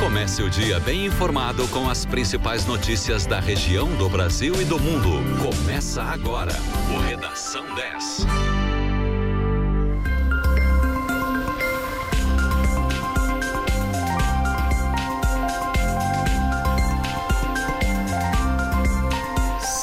Comece o dia bem informado com as principais notícias da região, do Brasil e do mundo. Começa agora o Redação 10.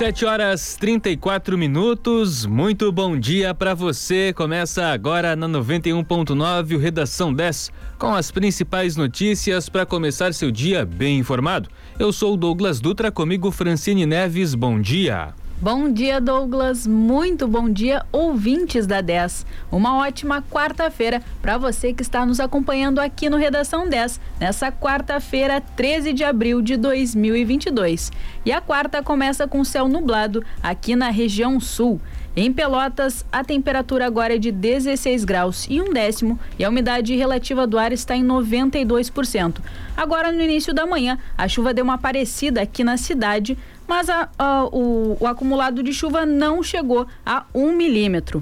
Sete horas 34 minutos. Muito bom dia para você. Começa agora na 91.9 o Redação 10 com as principais notícias para começar seu dia bem informado. Eu sou Douglas Dutra, comigo Francine Neves. Bom dia. Bom dia, Douglas. Muito bom dia, ouvintes da 10. Uma ótima quarta-feira para você que está nos acompanhando aqui no Redação 10, nessa quarta-feira, 13 de abril de 2022. E a quarta começa com céu nublado aqui na região sul. Em Pelotas, a temperatura agora é de 16 graus e um décimo e a umidade relativa do ar está em 92%. Agora, no início da manhã, a chuva deu uma parecida aqui na cidade, mas a, a, o, o acumulado de chuva não chegou a um milímetro.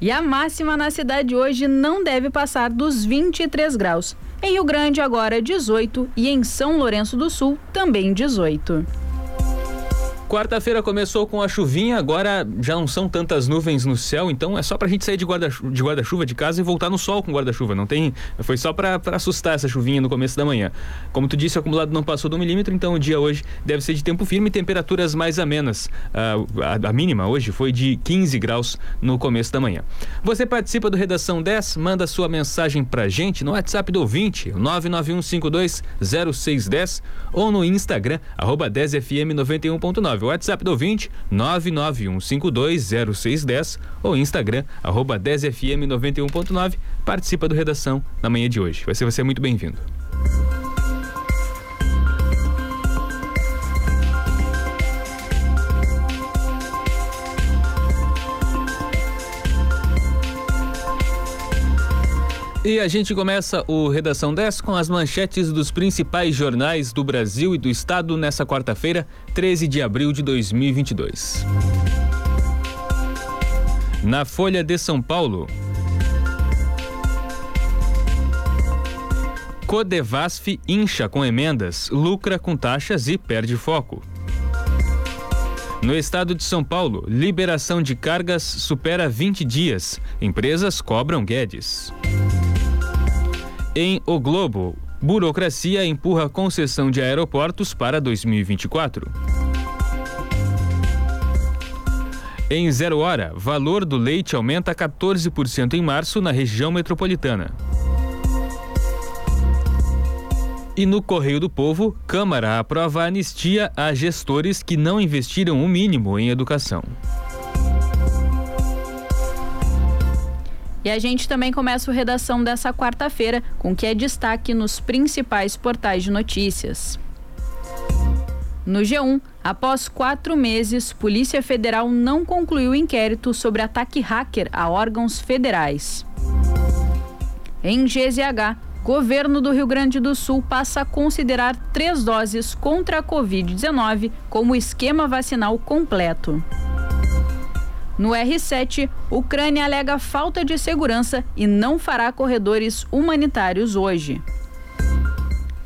E a máxima na cidade hoje não deve passar dos 23 graus. Em Rio Grande, agora 18 e em São Lourenço do Sul, também 18. Quarta-feira começou com a chuvinha, agora já não são tantas nuvens no céu, então é só pra gente sair de guarda-chuva de, guarda de casa e voltar no sol com guarda-chuva. Não tem. Foi só pra, pra assustar essa chuvinha no começo da manhã. Como tu disse, o acumulado não passou do milímetro, então o dia hoje deve ser de tempo firme e temperaturas mais amenas. Uh, a, a, mínima hoje foi de 15 graus no começo da manhã. Você participa do Redação 10, manda sua mensagem pra gente no WhatsApp do ouvinte, 991520610 ou no Instagram, arroba 10fm91.9. WhatsApp do ouvinte 991520610 ou Instagram arroba 10fm91.9. Participa do Redação na manhã de hoje. Vai ser você muito bem-vindo. E a gente começa o Redação 10 com as manchetes dos principais jornais do Brasil e do Estado nessa quarta-feira, 13 de abril de 2022. Na Folha de São Paulo. Codevasf incha com emendas, lucra com taxas e perde foco. No estado de São Paulo, liberação de cargas supera 20 dias. Empresas cobram Guedes. Em O Globo, burocracia empurra concessão de aeroportos para 2024. Em zero hora, valor do leite aumenta 14% em março na região metropolitana. E no Correio do Povo, Câmara aprova anistia a gestores que não investiram o mínimo em educação. E a gente também começa o redação dessa quarta-feira com o que é destaque nos principais portais de notícias. No G1, após quatro meses, Polícia Federal não concluiu inquérito sobre ataque hacker a órgãos federais. Em GZH, governo do Rio Grande do Sul passa a considerar três doses contra a Covid-19 como esquema vacinal completo. No R7, Ucrânia alega falta de segurança e não fará corredores humanitários hoje.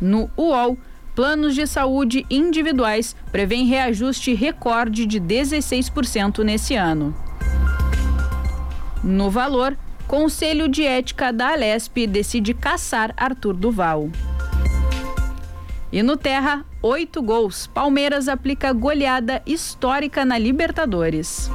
No UOL, planos de saúde individuais prevêem reajuste recorde de 16% nesse ano. No valor, Conselho de Ética da Alesp decide caçar Arthur Duval. E no Terra, oito gols. Palmeiras aplica goleada histórica na Libertadores.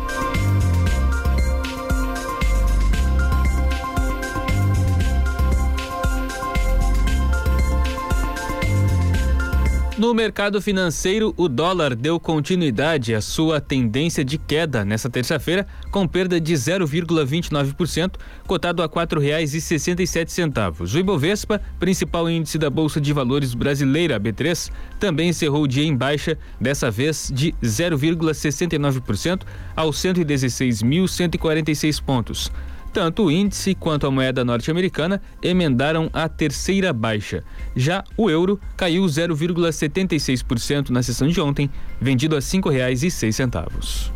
No mercado financeiro, o dólar deu continuidade à sua tendência de queda nesta terça-feira, com perda de 0,29%, cotado a R$ 4,67. O Ibovespa, principal índice da Bolsa de Valores brasileira, B3, também encerrou o dia em baixa, dessa vez de 0,69% aos 116.146 pontos. Tanto o índice quanto a moeda norte-americana emendaram a terceira baixa. Já o euro caiu 0,76% na sessão de ontem, vendido a R$ 5,06.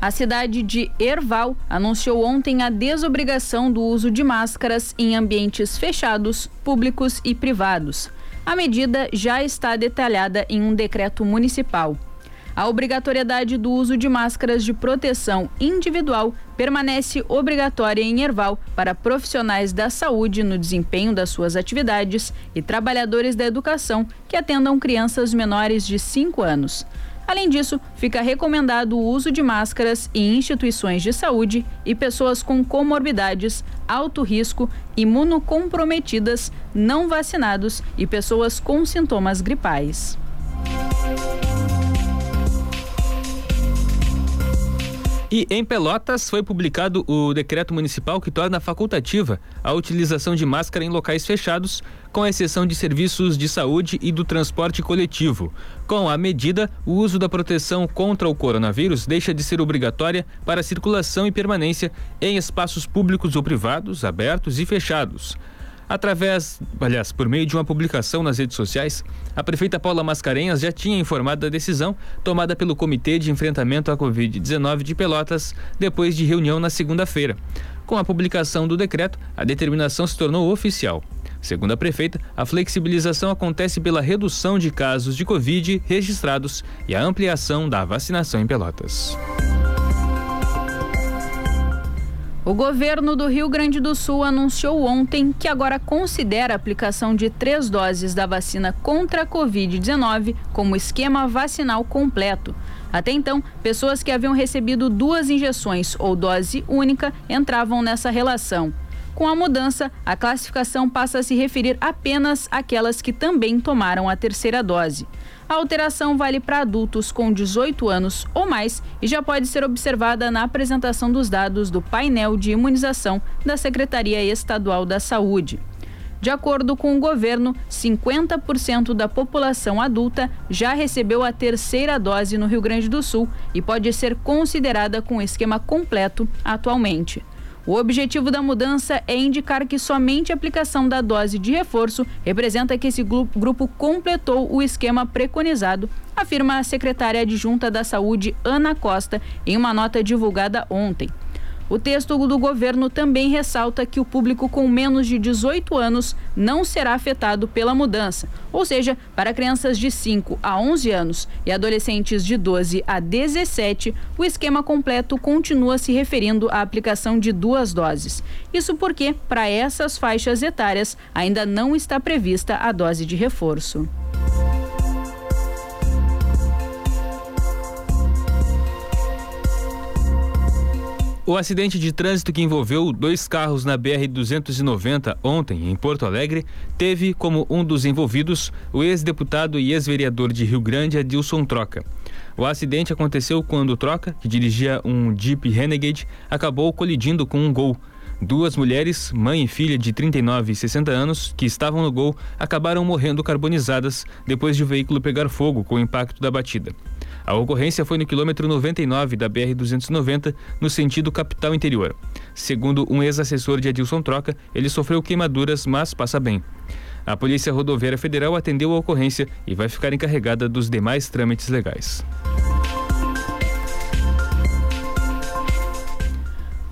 A cidade de Erval anunciou ontem a desobrigação do uso de máscaras em ambientes fechados, públicos e privados. A medida já está detalhada em um decreto municipal. A obrigatoriedade do uso de máscaras de proteção individual permanece obrigatória em Erval para profissionais da saúde no desempenho das suas atividades e trabalhadores da educação que atendam crianças menores de 5 anos. Além disso, fica recomendado o uso de máscaras em instituições de saúde e pessoas com comorbidades, alto risco, imunocomprometidas, não vacinados e pessoas com sintomas gripais. E em Pelotas foi publicado o decreto municipal que torna facultativa a utilização de máscara em locais fechados, com exceção de serviços de saúde e do transporte coletivo. Com a medida, o uso da proteção contra o coronavírus deixa de ser obrigatória para circulação e permanência em espaços públicos ou privados, abertos e fechados. Através, aliás, por meio de uma publicação nas redes sociais, a prefeita Paula Mascarenhas já tinha informado da decisão tomada pelo Comitê de Enfrentamento à Covid-19 de Pelotas depois de reunião na segunda-feira. Com a publicação do decreto, a determinação se tornou oficial. Segundo a prefeita, a flexibilização acontece pela redução de casos de Covid registrados e a ampliação da vacinação em Pelotas. O governo do Rio Grande do Sul anunciou ontem que agora considera a aplicação de três doses da vacina contra a Covid-19 como esquema vacinal completo. Até então, pessoas que haviam recebido duas injeções ou dose única entravam nessa relação. Com a mudança, a classificação passa a se referir apenas àquelas que também tomaram a terceira dose. A alteração vale para adultos com 18 anos ou mais e já pode ser observada na apresentação dos dados do painel de imunização da Secretaria Estadual da Saúde. De acordo com o governo, 50% da população adulta já recebeu a terceira dose no Rio Grande do Sul e pode ser considerada com esquema completo atualmente. O objetivo da mudança é indicar que somente a aplicação da dose de reforço representa que esse grupo completou o esquema preconizado, afirma a secretária adjunta da Saúde, Ana Costa, em uma nota divulgada ontem. O texto do governo também ressalta que o público com menos de 18 anos não será afetado pela mudança, ou seja, para crianças de 5 a 11 anos e adolescentes de 12 a 17, o esquema completo continua se referindo à aplicação de duas doses. Isso porque, para essas faixas etárias, ainda não está prevista a dose de reforço. O acidente de trânsito que envolveu dois carros na BR-290 ontem, em Porto Alegre, teve como um dos envolvidos o ex-deputado e ex-vereador de Rio Grande, Adilson Troca. O acidente aconteceu quando Troca, que dirigia um Jeep Renegade, acabou colidindo com um Gol. Duas mulheres, mãe e filha de 39 e 60 anos, que estavam no Gol, acabaram morrendo carbonizadas depois de o veículo pegar fogo com o impacto da batida. A ocorrência foi no quilômetro 99 da BR-290, no sentido capital interior. Segundo um ex-assessor de Adilson Troca, ele sofreu queimaduras, mas passa bem. A Polícia Rodoviária Federal atendeu a ocorrência e vai ficar encarregada dos demais trâmites legais.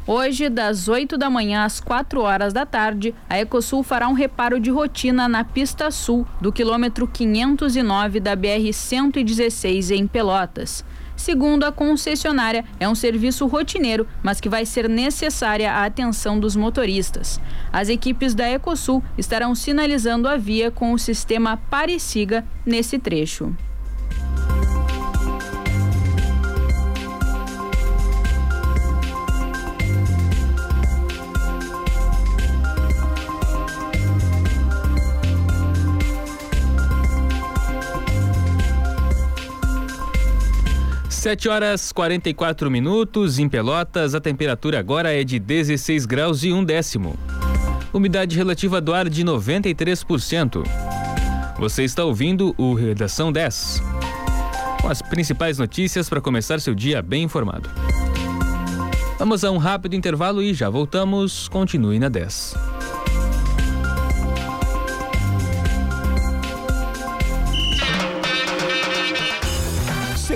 Hoje, das 8 da manhã às 4 horas da tarde, a Ecosul fará um reparo de rotina na pista sul do quilômetro 509 da BR-116 em Pelotas. Segundo a concessionária, é um serviço rotineiro, mas que vai ser necessária a atenção dos motoristas. As equipes da Ecosul estarão sinalizando a via com o sistema Pare-Siga nesse trecho. Sete horas 44 minutos em Pelotas, a temperatura agora é de 16 graus e um décimo. Umidade relativa do ar de 93%. Você está ouvindo o Redação 10. Com as principais notícias para começar seu dia bem informado. Vamos a um rápido intervalo e já voltamos. Continue na 10.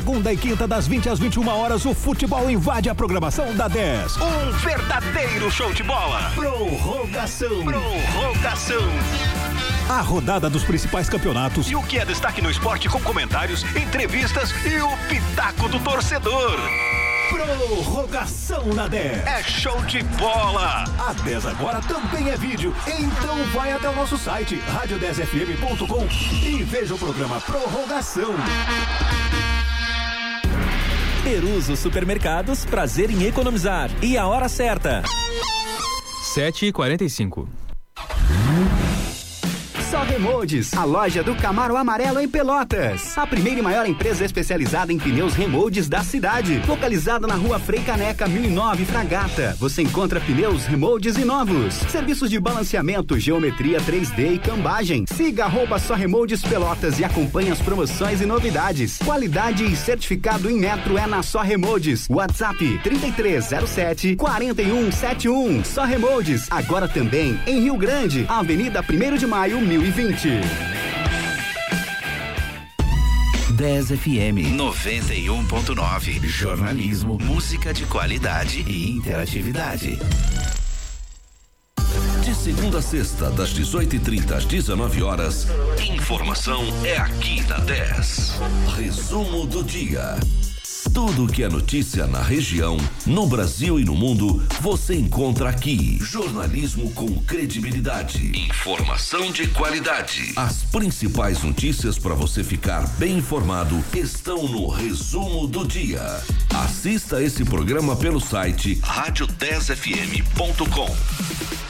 Segunda e quinta, das 20 às 21 horas, o futebol invade a programação da 10. Um verdadeiro show de bola. Prorrogação. Prorrogação. A rodada dos principais campeonatos. E o que é destaque no esporte com comentários, entrevistas e o pitaco do torcedor. Prorrogação na 10. É show de bola. A 10 agora também é vídeo. Então vai até o nosso site radio10fm.com e veja o programa Prorrogação. Peruso Supermercados, prazer em economizar. E a hora certa. 7h45. Remoldes, a loja do Camaro Amarelo em Pelotas. A primeira e maior empresa especializada em pneus remoldes da cidade. Localizada na rua Frei Caneca 1009 Fragata. Você encontra pneus remoldes e novos. Serviços de balanceamento, geometria 3D e cambagem. Siga arroba Só Remoldes Pelotas e acompanhe as promoções e novidades. Qualidade e certificado em metro é na Só Remoldes. WhatsApp 3307 4171. Só Remoldes. Agora também em Rio Grande, Avenida 1 de Maio 1000 2020. 10 FM 91.9. Jornalismo, música de qualidade e interatividade. De segunda a sexta, das 18h30 às 19 horas, informação é aqui na 10. Resumo do dia. Tudo que é notícia na região, no Brasil e no mundo, você encontra aqui. Jornalismo com credibilidade. Informação de qualidade. As principais notícias para você ficar bem informado estão no resumo do dia. Assista esse programa pelo site rádio10fm.com.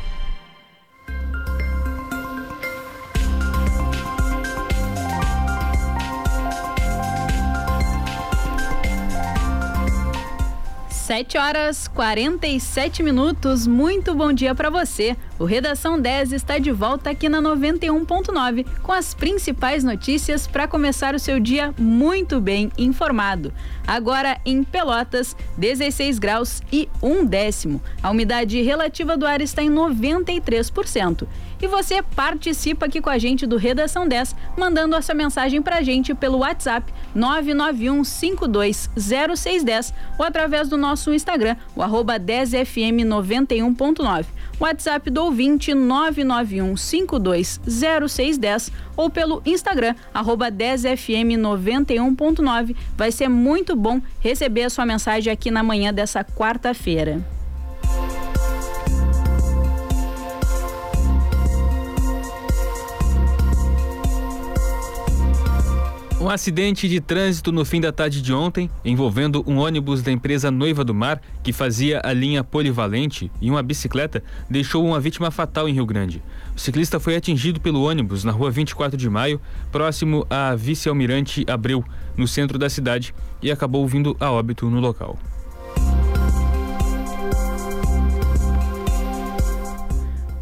Sete horas 47 minutos. Muito bom dia para você. O Redação 10 está de volta aqui na 91.9 com as principais notícias para começar o seu dia muito bem informado. Agora em Pelotas, 16 graus e um décimo. A umidade relativa do ar está em 93%. E você participa aqui com a gente do Redação 10, mandando a sua mensagem para a gente pelo WhatsApp 991520610 ou através do nosso Instagram, o arroba 10fm91.9. WhatsApp do ouvinte 991520610 ou pelo Instagram, arroba 10fm91.9. Vai ser muito bom receber a sua mensagem aqui na manhã dessa quarta-feira. Um acidente de trânsito no fim da tarde de ontem, envolvendo um ônibus da empresa Noiva do Mar, que fazia a linha polivalente, e uma bicicleta, deixou uma vítima fatal em Rio Grande. O ciclista foi atingido pelo ônibus na rua 24 de maio, próximo à vice-almirante Abreu, no centro da cidade, e acabou vindo a óbito no local.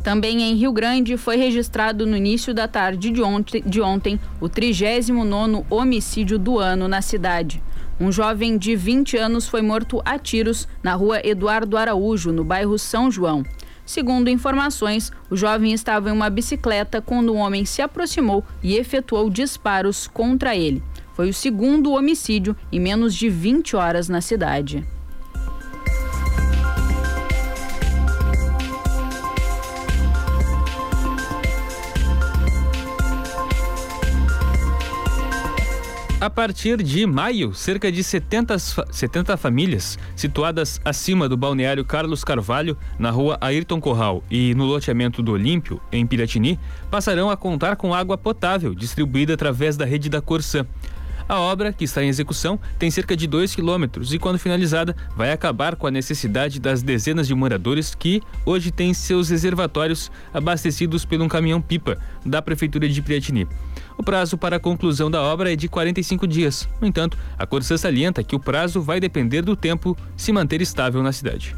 Também em Rio Grande foi registrado no início da tarde de ontem, de ontem o 39º homicídio do ano na cidade. Um jovem de 20 anos foi morto a tiros na rua Eduardo Araújo, no bairro São João. Segundo informações, o jovem estava em uma bicicleta quando um homem se aproximou e efetuou disparos contra ele. Foi o segundo homicídio em menos de 20 horas na cidade. A partir de maio, cerca de 70, 70 famílias situadas acima do balneário Carlos Carvalho, na rua Ayrton Corral e no loteamento do Olímpio, em Piratini, passarão a contar com água potável distribuída através da rede da Corsã. A obra, que está em execução, tem cerca de 2 quilômetros e, quando finalizada, vai acabar com a necessidade das dezenas de moradores que hoje têm seus reservatórios abastecidos por um caminhão-pipa da Prefeitura de Piratini. O prazo para a conclusão da obra é de 45 dias. No entanto, a Corsã salienta que o prazo vai depender do tempo se manter estável na cidade.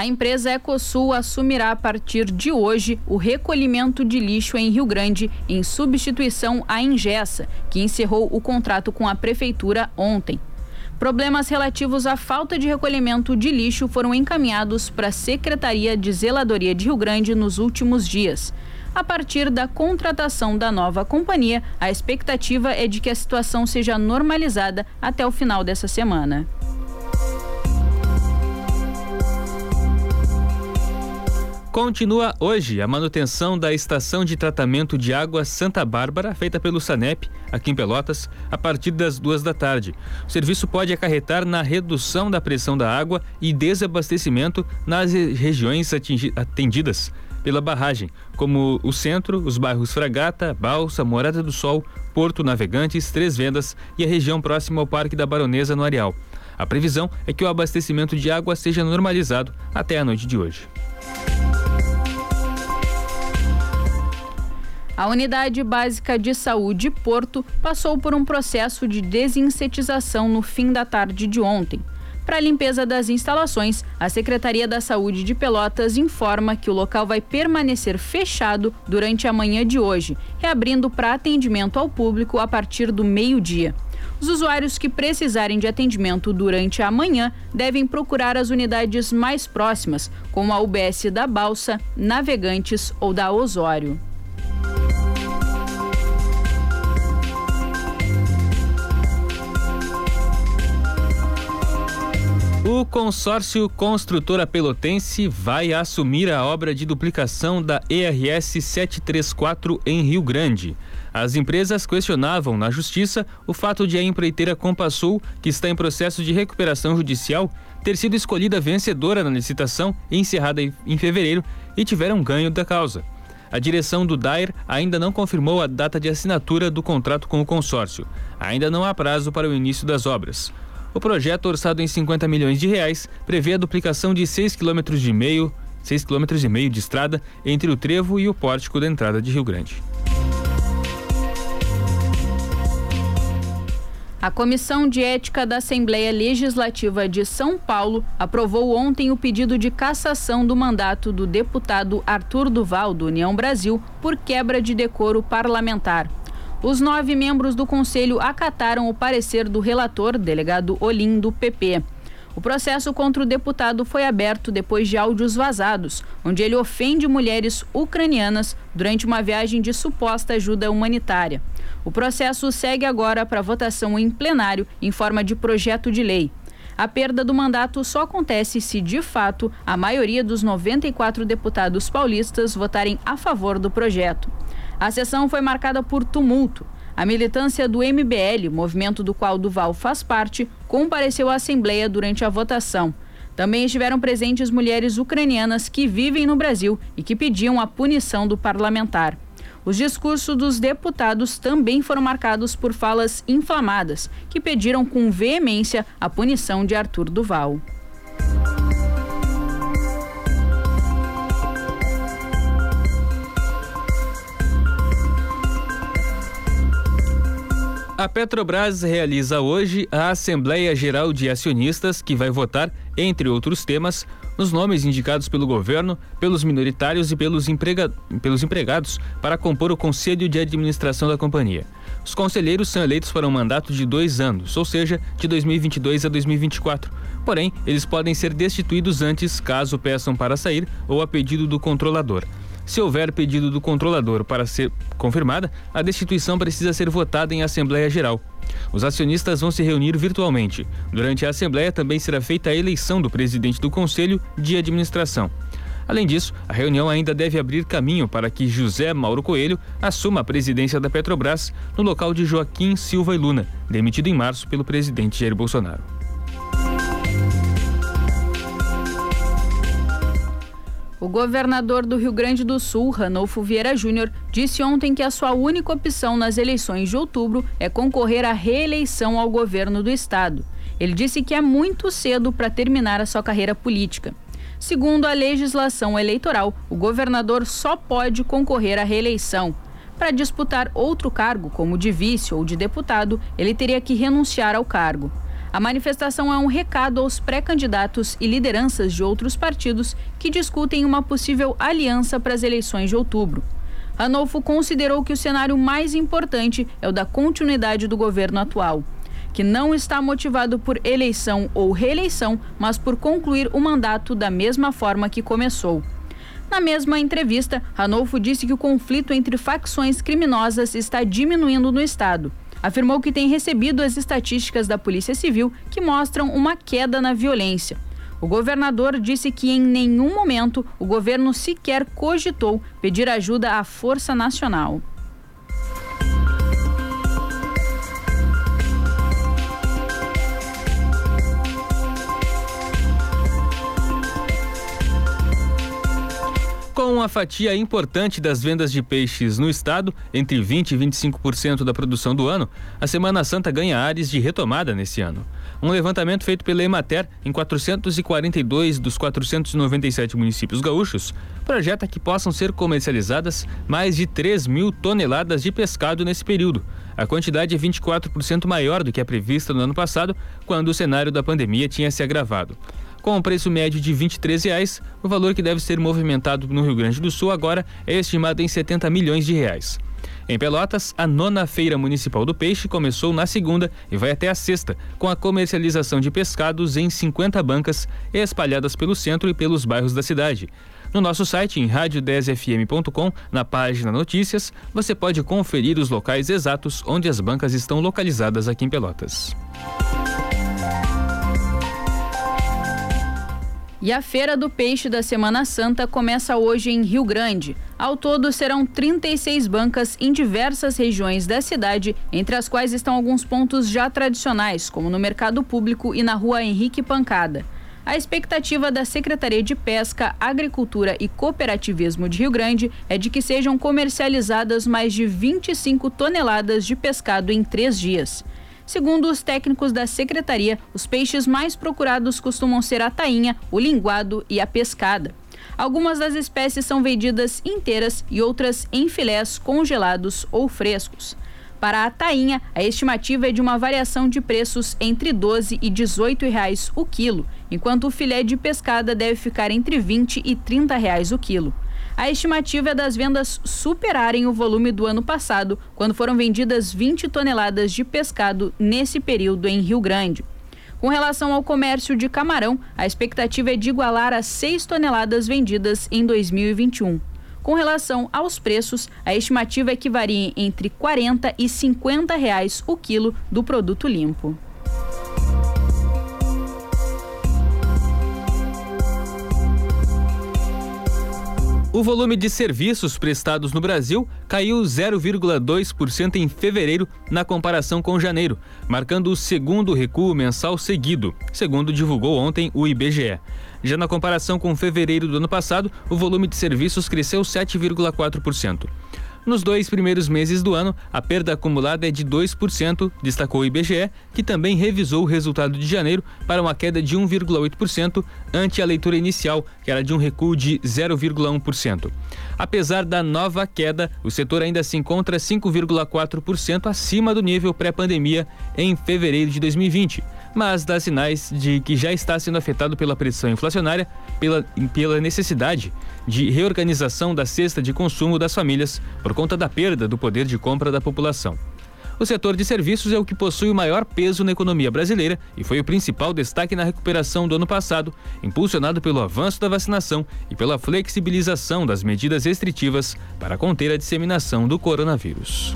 A empresa Ecosul assumirá a partir de hoje o recolhimento de lixo em Rio Grande, em substituição à Ingessa, que encerrou o contrato com a prefeitura ontem. Problemas relativos à falta de recolhimento de lixo foram encaminhados para a Secretaria de Zeladoria de Rio Grande nos últimos dias. A partir da contratação da nova companhia, a expectativa é de que a situação seja normalizada até o final dessa semana. Continua hoje a manutenção da estação de tratamento de água Santa Bárbara, feita pelo SANEP, aqui em Pelotas, a partir das duas da tarde. O serviço pode acarretar na redução da pressão da água e desabastecimento nas regiões atendidas pela barragem, como o centro, os bairros Fragata, Balsa, Morada do Sol, Porto Navegantes, Três Vendas e a região próxima ao Parque da Baronesa no Areal. A previsão é que o abastecimento de água seja normalizado até a noite de hoje. A Unidade Básica de Saúde Porto passou por um processo de desinsetização no fim da tarde de ontem. Para a limpeza das instalações, a Secretaria da Saúde de Pelotas informa que o local vai permanecer fechado durante a manhã de hoje, reabrindo para atendimento ao público a partir do meio-dia. Os usuários que precisarem de atendimento durante a manhã devem procurar as unidades mais próximas, como a UBS da Balsa, Navegantes ou da Osório. O consórcio Construtora Pelotense vai assumir a obra de duplicação da ERS 734 em Rio Grande. As empresas questionavam na justiça o fato de a empreiteira Compassul, que está em processo de recuperação judicial, ter sido escolhida vencedora na licitação encerrada em fevereiro e tiveram ganho da causa. A direção do DAIR ainda não confirmou a data de assinatura do contrato com o consórcio. Ainda não há prazo para o início das obras. O projeto, orçado em 50 milhões de reais, prevê a duplicação de 6 km de meio, 6 km e meio de estrada entre o trevo e o pórtico da entrada de Rio Grande. A Comissão de Ética da Assembleia Legislativa de São Paulo aprovou ontem o pedido de cassação do mandato do deputado Arthur Duval, do União Brasil, por quebra de decoro parlamentar. Os nove membros do conselho acataram o parecer do relator, delegado Olim, do PP. O processo contra o deputado foi aberto depois de áudios vazados, onde ele ofende mulheres ucranianas durante uma viagem de suposta ajuda humanitária. O processo segue agora para votação em plenário em forma de projeto de lei. A perda do mandato só acontece se, de fato, a maioria dos 94 deputados paulistas votarem a favor do projeto. A sessão foi marcada por tumulto. A militância do MBL, movimento do qual Duval faz parte, compareceu à Assembleia durante a votação. Também estiveram presentes mulheres ucranianas que vivem no Brasil e que pediam a punição do parlamentar. Os discursos dos deputados também foram marcados por falas inflamadas, que pediram com veemência a punição de Arthur Duval. A Petrobras realiza hoje a Assembleia Geral de Acionistas, que vai votar, entre outros temas, nos nomes indicados pelo governo, pelos minoritários e pelos, emprega... pelos empregados para compor o Conselho de Administração da companhia. Os conselheiros são eleitos para um mandato de dois anos, ou seja, de 2022 a 2024. Porém, eles podem ser destituídos antes, caso peçam para sair ou a pedido do controlador. Se houver pedido do controlador para ser confirmada, a destituição precisa ser votada em Assembleia Geral. Os acionistas vão se reunir virtualmente. Durante a Assembleia também será feita a eleição do presidente do Conselho de Administração. Além disso, a reunião ainda deve abrir caminho para que José Mauro Coelho assuma a presidência da Petrobras no local de Joaquim Silva e Luna, demitido em março pelo presidente Jair Bolsonaro. O governador do Rio Grande do Sul, Ranolfo Vieira Júnior, disse ontem que a sua única opção nas eleições de outubro é concorrer à reeleição ao governo do estado. Ele disse que é muito cedo para terminar a sua carreira política. Segundo a legislação eleitoral, o governador só pode concorrer à reeleição. Para disputar outro cargo, como de vice ou de deputado, ele teria que renunciar ao cargo. A manifestação é um recado aos pré-candidatos e lideranças de outros partidos que discutem uma possível aliança para as eleições de outubro. Ranolfo considerou que o cenário mais importante é o da continuidade do governo atual que não está motivado por eleição ou reeleição, mas por concluir o mandato da mesma forma que começou. Na mesma entrevista, Ranolfo disse que o conflito entre facções criminosas está diminuindo no estado. Afirmou que tem recebido as estatísticas da Polícia Civil que mostram uma queda na violência. O governador disse que em nenhum momento o governo sequer cogitou pedir ajuda à Força Nacional. Com uma fatia importante das vendas de peixes no estado, entre 20% e 25% da produção do ano, a Semana Santa ganha áreas de retomada nesse ano. Um levantamento feito pela Emater em 442 dos 497 municípios gaúchos projeta que possam ser comercializadas mais de 3 mil toneladas de pescado nesse período. A quantidade é 24% maior do que a prevista no ano passado, quando o cenário da pandemia tinha se agravado. Com o preço médio de 23 reais, o valor que deve ser movimentado no Rio Grande do Sul agora é estimado em 70 milhões de reais. Em Pelotas, a nona Feira Municipal do Peixe começou na segunda e vai até a sexta, com a comercialização de pescados em 50 bancas espalhadas pelo centro e pelos bairros da cidade. No nosso site, em rádio10fm.com, na página Notícias, você pode conferir os locais exatos onde as bancas estão localizadas aqui em Pelotas. E a Feira do Peixe da Semana Santa começa hoje em Rio Grande. Ao todo, serão 36 bancas em diversas regiões da cidade, entre as quais estão alguns pontos já tradicionais, como no Mercado Público e na Rua Henrique Pancada. A expectativa da Secretaria de Pesca, Agricultura e Cooperativismo de Rio Grande é de que sejam comercializadas mais de 25 toneladas de pescado em três dias. Segundo os técnicos da secretaria, os peixes mais procurados costumam ser a tainha, o linguado e a pescada. Algumas das espécies são vendidas inteiras e outras em filés congelados ou frescos. Para a tainha, a estimativa é de uma variação de preços entre 12 e 18 reais o quilo, enquanto o filé de pescada deve ficar entre 20 e 30 reais o quilo. A estimativa é das vendas superarem o volume do ano passado, quando foram vendidas 20 toneladas de pescado nesse período em Rio Grande. Com relação ao comércio de camarão, a expectativa é de igualar as 6 toneladas vendidas em 2021. Com relação aos preços, a estimativa é que varie entre 40 e 50 reais o quilo do produto limpo. O volume de serviços prestados no Brasil caiu 0,2% em fevereiro na comparação com janeiro, marcando o segundo recuo mensal seguido, segundo divulgou ontem o IBGE. Já na comparação com fevereiro do ano passado, o volume de serviços cresceu 7,4%. Nos dois primeiros meses do ano, a perda acumulada é de 2%, destacou o IBGE, que também revisou o resultado de janeiro para uma queda de 1,8% ante a leitura inicial, que era de um recuo de 0,1%. Apesar da nova queda, o setor ainda se encontra 5,4% acima do nível pré-pandemia em fevereiro de 2020 mas dá sinais de que já está sendo afetado pela pressão inflacionária, pela, pela necessidade de reorganização da cesta de consumo das famílias por conta da perda do poder de compra da população. O setor de serviços é o que possui o maior peso na economia brasileira e foi o principal destaque na recuperação do ano passado, impulsionado pelo avanço da vacinação e pela flexibilização das medidas restritivas para conter a disseminação do coronavírus.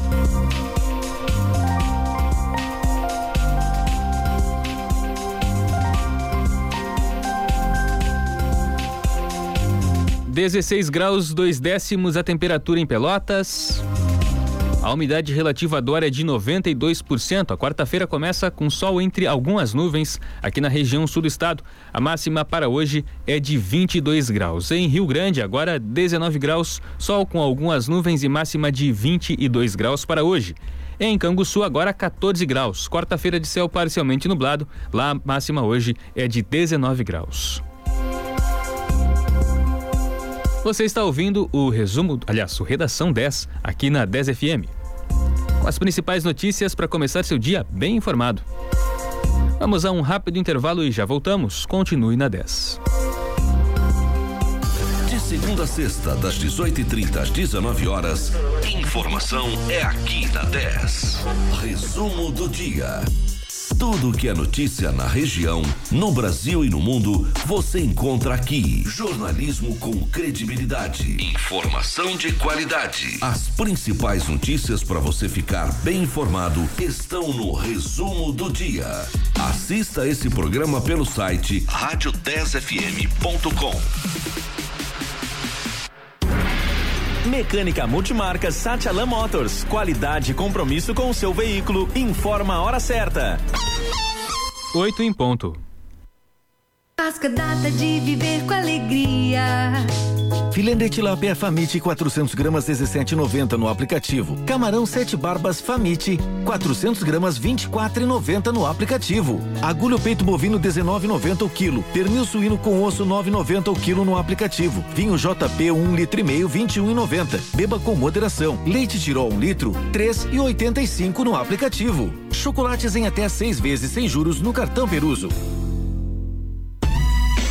16 graus, 2 décimos a temperatura em Pelotas. A umidade relativa do ar é de 92%. A quarta-feira começa com sol entre algumas nuvens aqui na região sul do estado. A máxima para hoje é de 22 graus. Em Rio Grande, agora 19 graus, sol com algumas nuvens e máxima de 22 graus para hoje. Em Canguçu, agora 14 graus. Quarta-feira de céu parcialmente nublado. Lá a máxima hoje é de 19 graus. Você está ouvindo o resumo, aliás, o Redação 10, aqui na 10 FM. Com as principais notícias para começar seu dia bem informado. Vamos a um rápido intervalo e já voltamos. Continue na 10. De segunda a sexta, das 18h30 às 19 horas, informação é aqui na 10. Resumo do dia. Tudo que é notícia na região, no Brasil e no mundo, você encontra aqui. Jornalismo com credibilidade. Informação de qualidade. As principais notícias para você ficar bem informado estão no resumo do dia. Assista esse programa pelo site rádio10fm.com. Mecânica Multimarcas Satialan Motors. Qualidade e compromisso com o seu veículo. Informa a hora certa. 8 em ponto. Páscoa data de viver com alegria. Filé de tilápia Famite 400 gramas 17,90 no aplicativo. Camarão sete barbas Famite 400 gramas 24,90 no aplicativo. Agulha peito bovino 19,90 o quilo. Pernil suíno com osso 9,90 o quilo no aplicativo. Vinho JP 1 litro e meio 21,90. Beba com moderação. Leite Tirol 1 litro 3,85 no aplicativo. Chocolates em até seis vezes sem juros no cartão Peruso.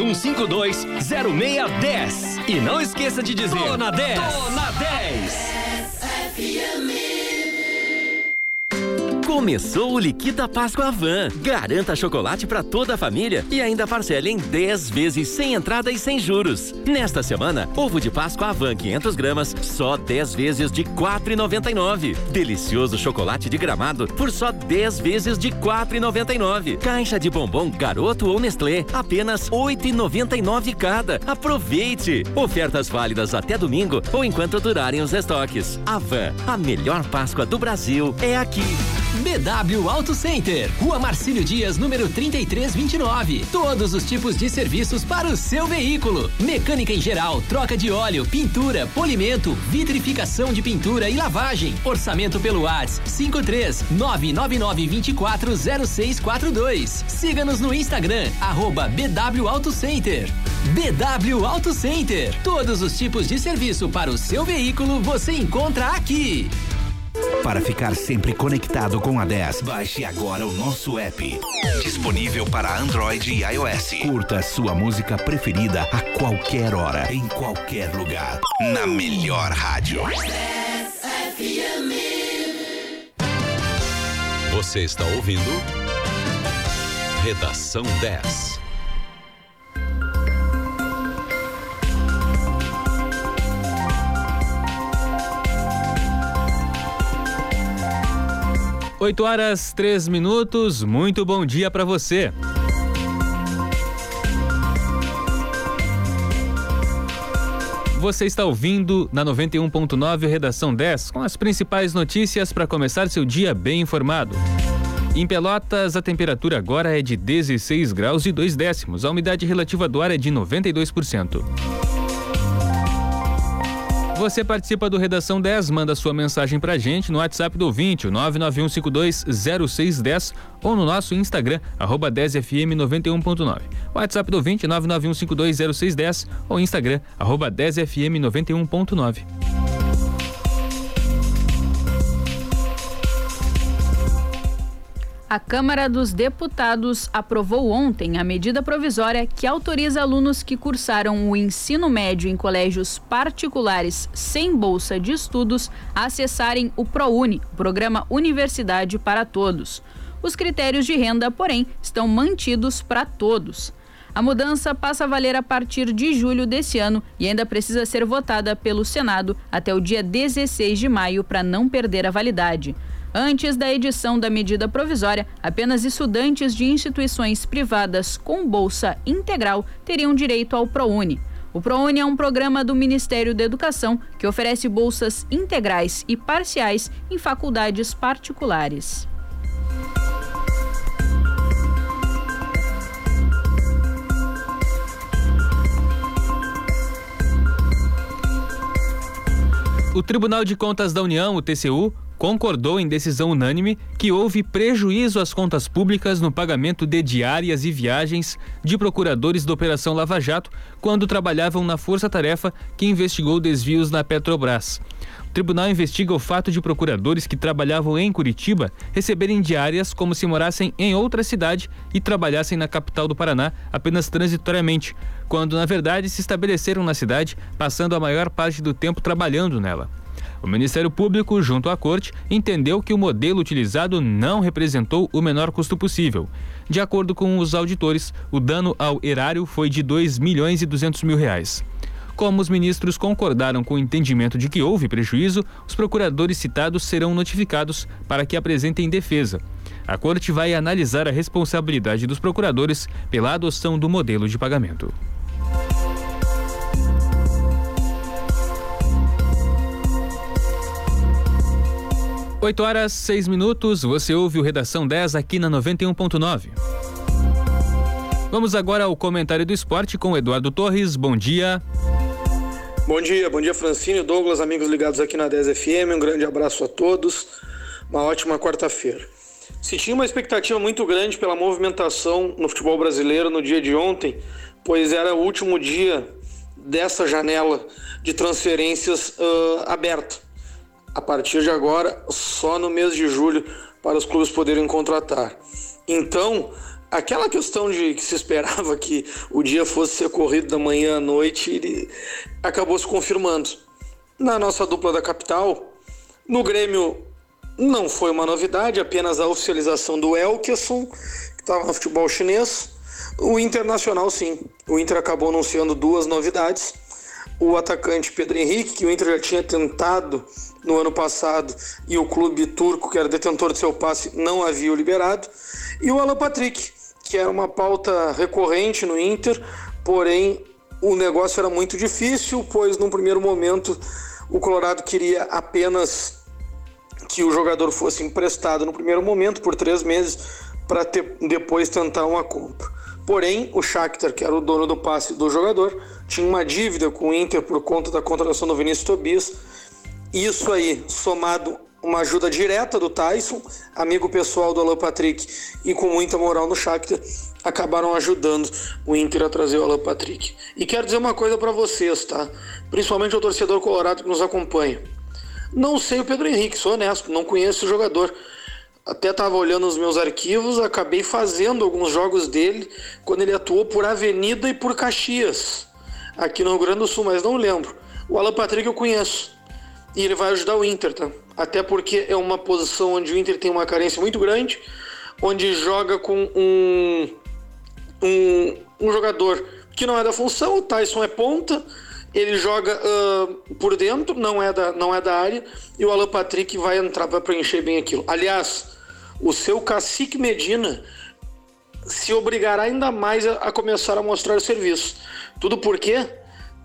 991520610. E não esqueça de dizer: Tô na 10. Tô na 10. Começou o Liquida Páscoa Van. Garanta chocolate para toda a família e ainda parcela em 10 vezes sem entrada e sem juros. Nesta semana, ovo de Páscoa Avan 500 gramas, só 10 vezes de 4,99. Delicioso chocolate de gramado por só 10 vezes de 4,99. Caixa de bombom Garoto ou Nestlé, apenas 8,99 cada. Aproveite! Ofertas válidas até domingo ou enquanto durarem os estoques. Avan, a melhor Páscoa do Brasil é aqui. BW Auto Center, Rua Marcílio Dias, número 3329. Todos os tipos de serviços para o seu veículo. Mecânica em geral, troca de óleo, pintura, polimento, vitrificação de pintura e lavagem. Orçamento pelo WhatsApp 53 999 24 0642. Siga-nos no Instagram, arroba BW Auto Center. BW Auto Center. Todos os tipos de serviço para o seu veículo você encontra aqui. Para ficar sempre conectado com a 10, baixe agora o nosso app. Disponível para Android e iOS. Curta sua música preferida a qualquer hora, em qualquer lugar. Na melhor rádio. Você está ouvindo Redação 10. Oito horas, três minutos. Muito bom dia para você. Você está ouvindo na 91.9 Redação 10 com as principais notícias para começar seu dia bem informado. Em Pelotas, a temperatura agora é de 16 graus e 2 décimos. A umidade relativa do ar é de 92%. Você participa do Redação 10, manda sua mensagem pra gente no WhatsApp do ouvinte, 991520610 ou no nosso Instagram, arroba 10fm91.9. WhatsApp do ouvinte, 991520610 ou Instagram, arroba 10fm91.9. A Câmara dos Deputados aprovou ontem a medida provisória que autoriza alunos que cursaram o ensino médio em colégios particulares sem bolsa de estudos a acessarem o ProUni, Programa Universidade para Todos. Os critérios de renda, porém, estão mantidos para todos. A mudança passa a valer a partir de julho desse ano e ainda precisa ser votada pelo Senado até o dia 16 de maio para não perder a validade. Antes da edição da medida provisória, apenas estudantes de instituições privadas com bolsa integral teriam direito ao ProUni. O ProUni é um programa do Ministério da Educação que oferece bolsas integrais e parciais em faculdades particulares. O Tribunal de Contas da União, o TCU, concordou em decisão unânime que houve prejuízo às contas públicas no pagamento de diárias e viagens de procuradores da Operação Lava Jato quando trabalhavam na Força Tarefa que investigou desvios na Petrobras. O tribunal investiga o fato de procuradores que trabalhavam em Curitiba receberem diárias como se morassem em outra cidade e trabalhassem na capital do Paraná apenas transitoriamente, quando na verdade se estabeleceram na cidade, passando a maior parte do tempo trabalhando nela. O Ministério Público, junto à Corte, entendeu que o modelo utilizado não representou o menor custo possível. De acordo com os auditores, o dano ao erário foi de 2 milhões e 200 mil reais. Como os ministros concordaram com o entendimento de que houve prejuízo, os procuradores citados serão notificados para que apresentem defesa. A Corte vai analisar a responsabilidade dos procuradores pela adoção do modelo de pagamento. 8 horas 6 minutos, você ouve o Redação 10 aqui na 91.9. Vamos agora ao comentário do esporte com Eduardo Torres. Bom dia. Bom dia, bom dia Francine, Douglas, amigos ligados aqui na 10 FM. Um grande abraço a todos. Uma ótima quarta-feira. Se tinha uma expectativa muito grande pela movimentação no futebol brasileiro no dia de ontem, pois era o último dia dessa janela de transferências uh, aberta a partir de agora, só no mês de julho, para os clubes poderem contratar. Então, aquela questão de que se esperava que o dia fosse ser corrido da manhã à noite, ele acabou se confirmando. Na nossa dupla da capital, no Grêmio não foi uma novidade, apenas a oficialização do Elkeson, que estava no futebol chinês. O Internacional, sim. O Inter acabou anunciando duas novidades. O atacante Pedro Henrique, que o Inter já tinha tentado no ano passado e o clube turco, que era detentor de seu passe, não havia o liberado, e o Alan Patrick, que era uma pauta recorrente no Inter, porém o negócio era muito difícil, pois num primeiro momento o Colorado queria apenas que o jogador fosse emprestado no primeiro momento por três meses para depois tentar uma compra. Porém, o Shakhtar, que era o dono do passe do jogador, tinha uma dívida com o Inter por conta da contratação do Vinícius Tobias isso aí, somado uma ajuda direta do Tyson, amigo pessoal do Alan Patrick, e com muita moral no Shakhtar, acabaram ajudando o Inter a trazer o Alan Patrick. E quero dizer uma coisa para vocês, tá? Principalmente o torcedor colorado que nos acompanha. Não sei o Pedro Henrique, sou honesto, não conheço o jogador. Até estava olhando os meus arquivos, acabei fazendo alguns jogos dele quando ele atuou por Avenida e por Caxias, aqui no Rio Grande do Sul, mas não lembro. O Alan Patrick eu conheço e ele vai ajudar o Inter, tá? Até porque é uma posição onde o Inter tem uma carência muito grande, onde joga com um, um, um jogador que não é da função, o Tyson é ponta, ele joga uh, por dentro, não é, da, não é da área, e o Alan Patrick vai entrar para preencher bem aquilo. Aliás, o seu cacique Medina se obrigará ainda mais a, a começar a mostrar o serviço. Tudo porque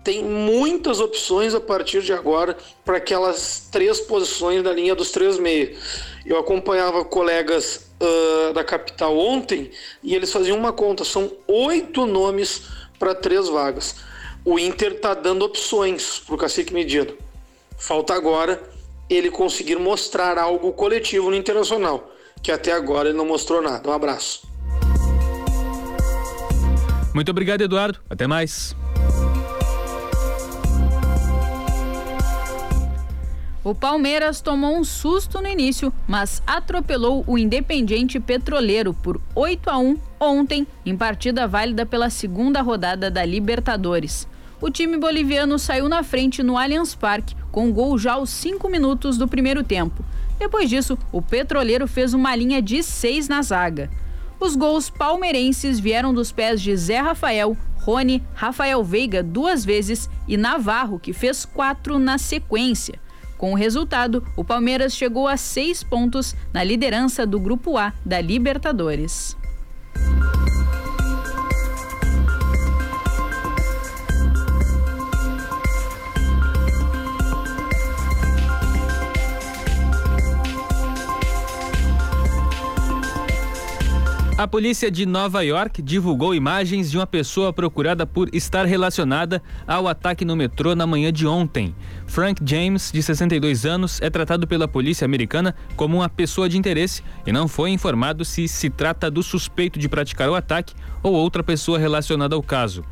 tem muitas opções a partir de agora para aquelas três posições da linha dos três meios. Eu acompanhava colegas uh, da capital ontem e eles faziam uma conta, são oito nomes para três vagas. O Inter está dando opções para o Cacique Medina. Falta agora ele conseguir mostrar algo coletivo no Internacional, que até agora ele não mostrou nada. Um abraço. Muito obrigado, Eduardo. Até mais. O Palmeiras tomou um susto no início, mas atropelou o Independiente Petroleiro por 8 a 1 ontem, em partida válida pela segunda rodada da Libertadores. O time boliviano saiu na frente no Allianz Parque, com um gol já aos 5 minutos do primeiro tempo. Depois disso, o Petroleiro fez uma linha de seis na zaga. Os gols palmeirenses vieram dos pés de Zé Rafael, Rony, Rafael Veiga duas vezes e Navarro, que fez quatro na sequência. Com o resultado, o Palmeiras chegou a seis pontos na liderança do Grupo A da Libertadores. A polícia de Nova York divulgou imagens de uma pessoa procurada por estar relacionada ao ataque no metrô na manhã de ontem. Frank James, de 62 anos, é tratado pela polícia americana como uma pessoa de interesse e não foi informado se se trata do suspeito de praticar o ataque ou outra pessoa relacionada ao caso.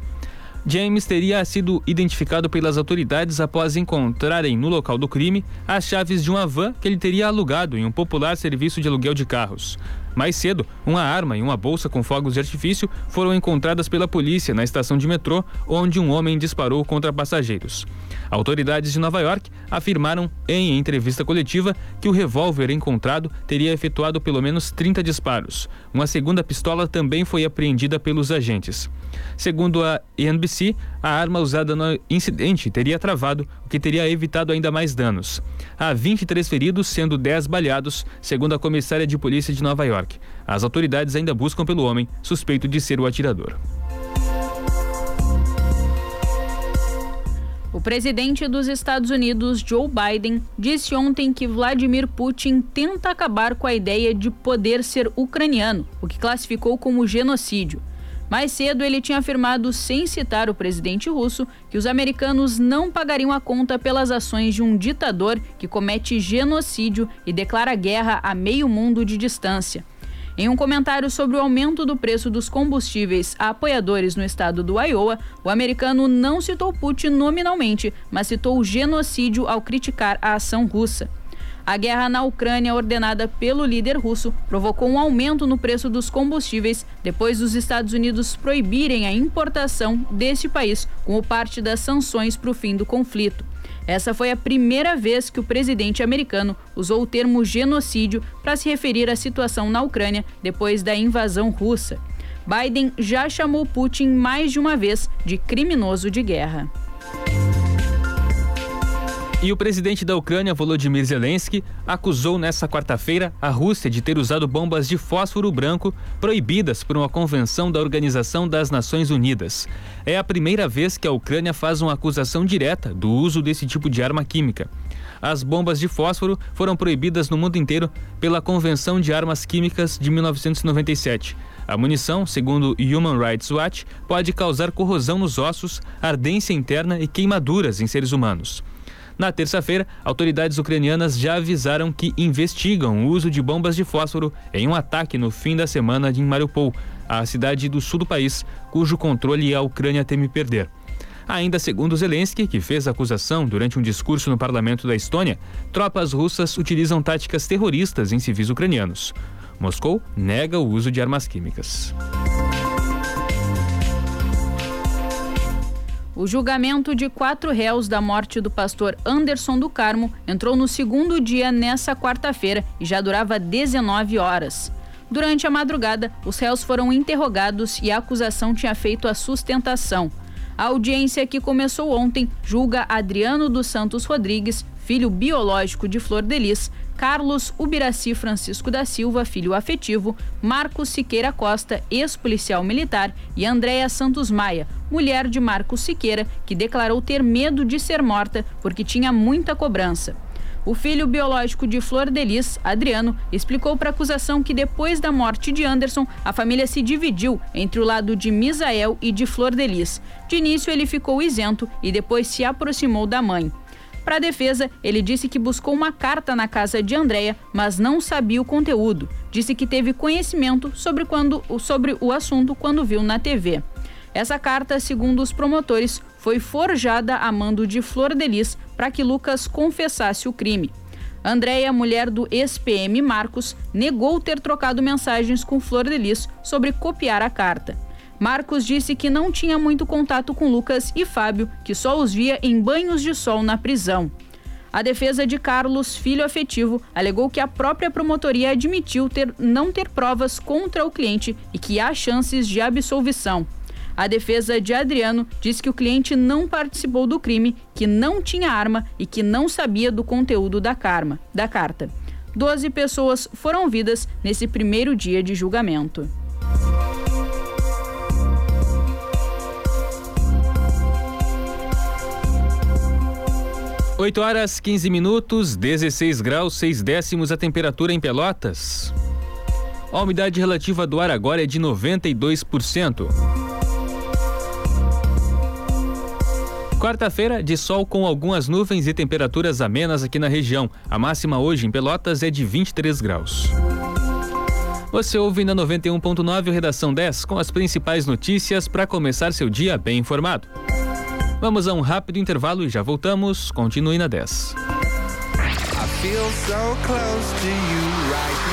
James teria sido identificado pelas autoridades após encontrarem no local do crime as chaves de uma van que ele teria alugado em um popular serviço de aluguel de carros. Mais cedo, uma arma e uma bolsa com fogos de artifício foram encontradas pela polícia na estação de metrô, onde um homem disparou contra passageiros. Autoridades de Nova York afirmaram em entrevista coletiva que o revólver encontrado teria efetuado pelo menos 30 disparos. Uma segunda pistola também foi apreendida pelos agentes. Segundo a NBC, a arma usada no incidente teria travado, que teria evitado ainda mais danos. Há 23 feridos, sendo 10 baleados, segundo a comissária de polícia de Nova York. As autoridades ainda buscam pelo homem, suspeito de ser o atirador. O presidente dos Estados Unidos, Joe Biden, disse ontem que Vladimir Putin tenta acabar com a ideia de poder ser ucraniano, o que classificou como genocídio. Mais cedo, ele tinha afirmado, sem citar o presidente russo, que os americanos não pagariam a conta pelas ações de um ditador que comete genocídio e declara guerra a meio mundo de distância. Em um comentário sobre o aumento do preço dos combustíveis a apoiadores no estado do Iowa, o americano não citou Putin nominalmente, mas citou o genocídio ao criticar a ação russa. A guerra na Ucrânia, ordenada pelo líder russo, provocou um aumento no preço dos combustíveis depois dos Estados Unidos proibirem a importação deste país como parte das sanções para o fim do conflito. Essa foi a primeira vez que o presidente americano usou o termo genocídio para se referir à situação na Ucrânia depois da invasão russa. Biden já chamou Putin mais de uma vez de criminoso de guerra. E o presidente da Ucrânia, Volodymyr Zelensky, acusou nesta quarta-feira a Rússia de ter usado bombas de fósforo branco proibidas por uma convenção da Organização das Nações Unidas. É a primeira vez que a Ucrânia faz uma acusação direta do uso desse tipo de arma química. As bombas de fósforo foram proibidas no mundo inteiro pela Convenção de Armas Químicas de 1997. A munição, segundo Human Rights Watch, pode causar corrosão nos ossos, ardência interna e queimaduras em seres humanos. Na terça-feira, autoridades ucranianas já avisaram que investigam o uso de bombas de fósforo em um ataque no fim da semana em Mariupol, a cidade do sul do país, cujo controle a Ucrânia teme perder. Ainda segundo Zelensky, que fez a acusação durante um discurso no parlamento da Estônia, tropas russas utilizam táticas terroristas em civis ucranianos. Moscou nega o uso de armas químicas. O julgamento de quatro réus da morte do pastor Anderson do Carmo entrou no segundo dia nessa quarta-feira e já durava 19 horas. Durante a madrugada, os réus foram interrogados e a acusação tinha feito a sustentação. A audiência que começou ontem julga Adriano dos Santos Rodrigues, filho biológico de Flor Delis, Carlos Ubiraci Francisco da Silva, filho afetivo, Marcos Siqueira Costa, ex-policial militar, e Andréia Santos Maia, mulher de Marcos Siqueira, que declarou ter medo de ser morta porque tinha muita cobrança. O filho biológico de Flor Delis, Adriano, explicou para a acusação que depois da morte de Anderson, a família se dividiu entre o lado de Misael e de Flor Delis. De início, ele ficou isento e depois se aproximou da mãe. Para a defesa, ele disse que buscou uma carta na casa de Andréia, mas não sabia o conteúdo. Disse que teve conhecimento sobre, quando, sobre o assunto quando viu na TV. Essa carta, segundo os promotores, foi forjada a mando de Flor Delis para que Lucas confessasse o crime. Andréia, mulher do ex-PM Marcos, negou ter trocado mensagens com Flor Delis sobre copiar a carta. Marcos disse que não tinha muito contato com Lucas e Fábio, que só os via em banhos de sol na prisão. A defesa de Carlos, filho afetivo, alegou que a própria promotoria admitiu ter, não ter provas contra o cliente e que há chances de absolvição. A defesa de Adriano diz que o cliente não participou do crime, que não tinha arma e que não sabia do conteúdo da, karma, da carta. Doze pessoas foram vidas nesse primeiro dia de julgamento. 8 horas 15 minutos, 16 graus, 6 décimos a temperatura em Pelotas. A umidade relativa do ar agora é de 92%. Quarta-feira, de sol com algumas nuvens e temperaturas amenas aqui na região. A máxima hoje em Pelotas é de 23 graus. Você ouve na 91.9 Redação 10 com as principais notícias para começar seu dia bem informado. Vamos a um rápido intervalo e já voltamos. Continue na 10.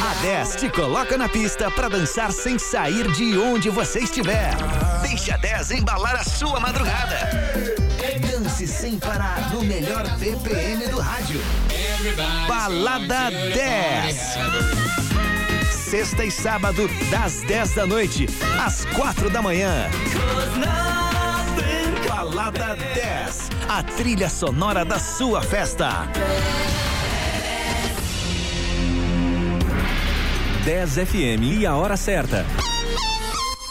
A 10 te coloca na pista para dançar sem sair de onde você estiver. Deixa a 10 embalar a sua madrugada. Dance sem parar no melhor BPM do rádio. Balada 10. Sexta e sábado, das 10 da noite às 4 da manhã. Balada 10, a trilha sonora da sua festa. 10 FM e a hora certa.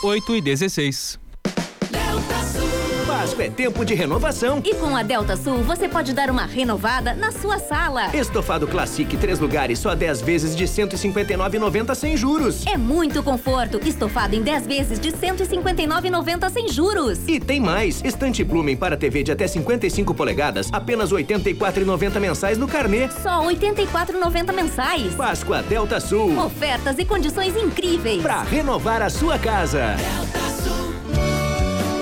8 e 16. Páscoa é tempo de renovação. E com a Delta Sul, você pode dar uma renovada na sua sala. Estofado Classic, três lugares, só 10 vezes de 159,90 sem juros. É muito conforto. Estofado em 10 vezes de 159,90 sem juros. E tem mais. Estante Blumen para TV de até 55 polegadas, apenas 84,90 mensais no carnê. Só 84,90 mensais. Páscoa Delta Sul. Ofertas e condições incríveis. Para renovar a sua casa. Delta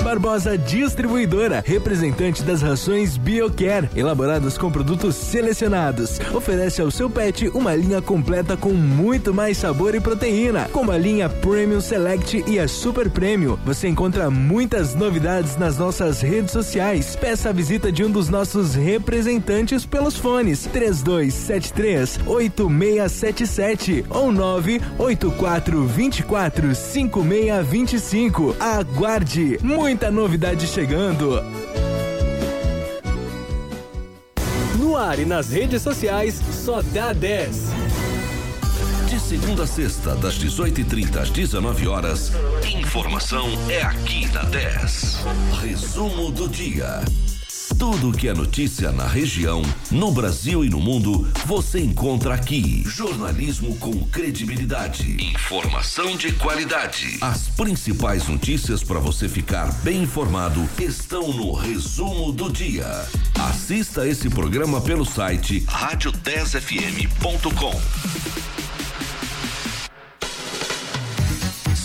Barbosa Distribuidora, representante das rações BioCare, elaboradas com produtos selecionados. Oferece ao seu pet uma linha completa com muito mais sabor e proteína, como a linha Premium Select e a Super Premium. Você encontra muitas novidades nas nossas redes sociais. Peça a visita de um dos nossos representantes pelos fones 3273 8677 ou 984 24 5625. Aguarde! Muito muita novidade chegando. No ar e nas redes sociais, só dá 10. De segunda a sexta, das 18h30 às 19 horas, informação é aqui na 10. Resumo do dia. Tudo que é notícia na região, no Brasil e no mundo, você encontra aqui. Jornalismo com credibilidade. Informação de qualidade. As principais notícias para você ficar bem informado estão no resumo do dia. Assista esse programa pelo site rádio10fm.com.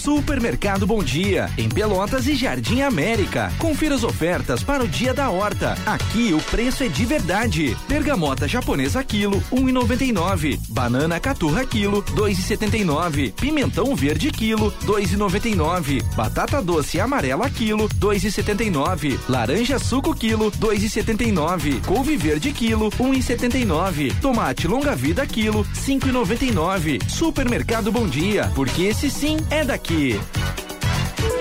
Supermercado Bom Dia, em Pelotas e Jardim América. Confira as ofertas para o Dia da Horta. Aqui o preço é de verdade. Bergamota japonesa quilo, 1,99. Banana caturra quilo, 2,79. Pimentão verde quilo, 2,99. Batata doce amarela quilo, 2,79. Laranja suco quilo, 2,79. Couve verde quilo, 1,79. Tomate longa vida quilo, 5,99. Supermercado Bom Dia, porque esse sim é daqui aqui.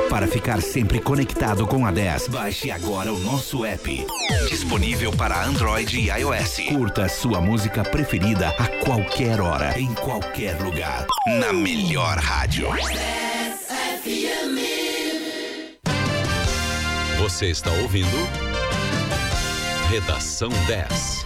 Para ficar sempre conectado com a 10, baixe agora o nosso app. Disponível para Android e iOS. Curta sua música preferida a qualquer hora, em qualquer lugar. Na melhor rádio. Você está ouvindo? Redação 10.